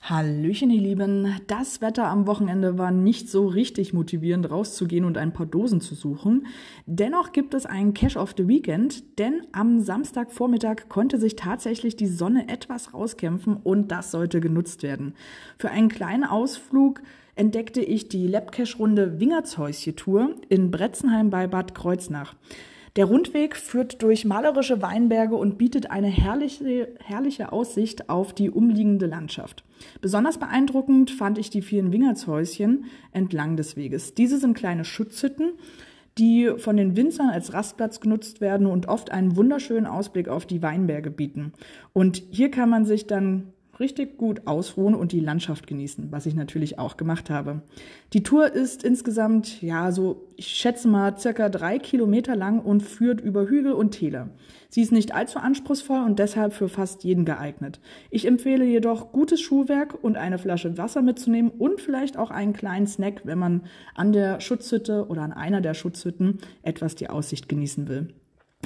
Hallöchen, ihr Lieben. Das Wetter am Wochenende war nicht so richtig motivierend, rauszugehen und ein paar Dosen zu suchen. Dennoch gibt es einen Cash of the Weekend, denn am Samstagvormittag konnte sich tatsächlich die Sonne etwas rauskämpfen und das sollte genutzt werden. Für einen kleinen Ausflug entdeckte ich die Labcash-Runde Wingertshäusche-Tour in Bretzenheim bei Bad Kreuznach. Der Rundweg führt durch malerische Weinberge und bietet eine herrliche, herrliche Aussicht auf die umliegende Landschaft. Besonders beeindruckend fand ich die vielen Wingertshäuschen entlang des Weges. Diese sind kleine Schutzhütten, die von den Winzern als Rastplatz genutzt werden und oft einen wunderschönen Ausblick auf die Weinberge bieten. Und hier kann man sich dann richtig gut ausruhen und die Landschaft genießen, was ich natürlich auch gemacht habe. Die Tour ist insgesamt, ja, so, ich schätze mal, circa drei Kilometer lang und führt über Hügel und Täler. Sie ist nicht allzu anspruchsvoll und deshalb für fast jeden geeignet. Ich empfehle jedoch gutes Schuhwerk und eine Flasche Wasser mitzunehmen und vielleicht auch einen kleinen Snack, wenn man an der Schutzhütte oder an einer der Schutzhütten etwas die Aussicht genießen will.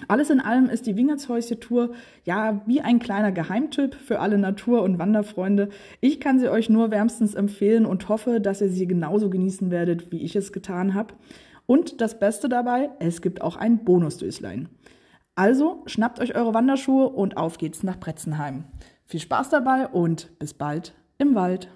Alles in allem ist die Wingertshäusche-Tour ja wie ein kleiner Geheimtipp für alle Natur- und Wanderfreunde. Ich kann sie euch nur wärmstens empfehlen und hoffe, dass ihr sie genauso genießen werdet, wie ich es getan habe. Und das Beste dabei, es gibt auch ein Bonusdöslein. Also schnappt euch eure Wanderschuhe und auf geht's nach Bretzenheim. Viel Spaß dabei und bis bald im Wald.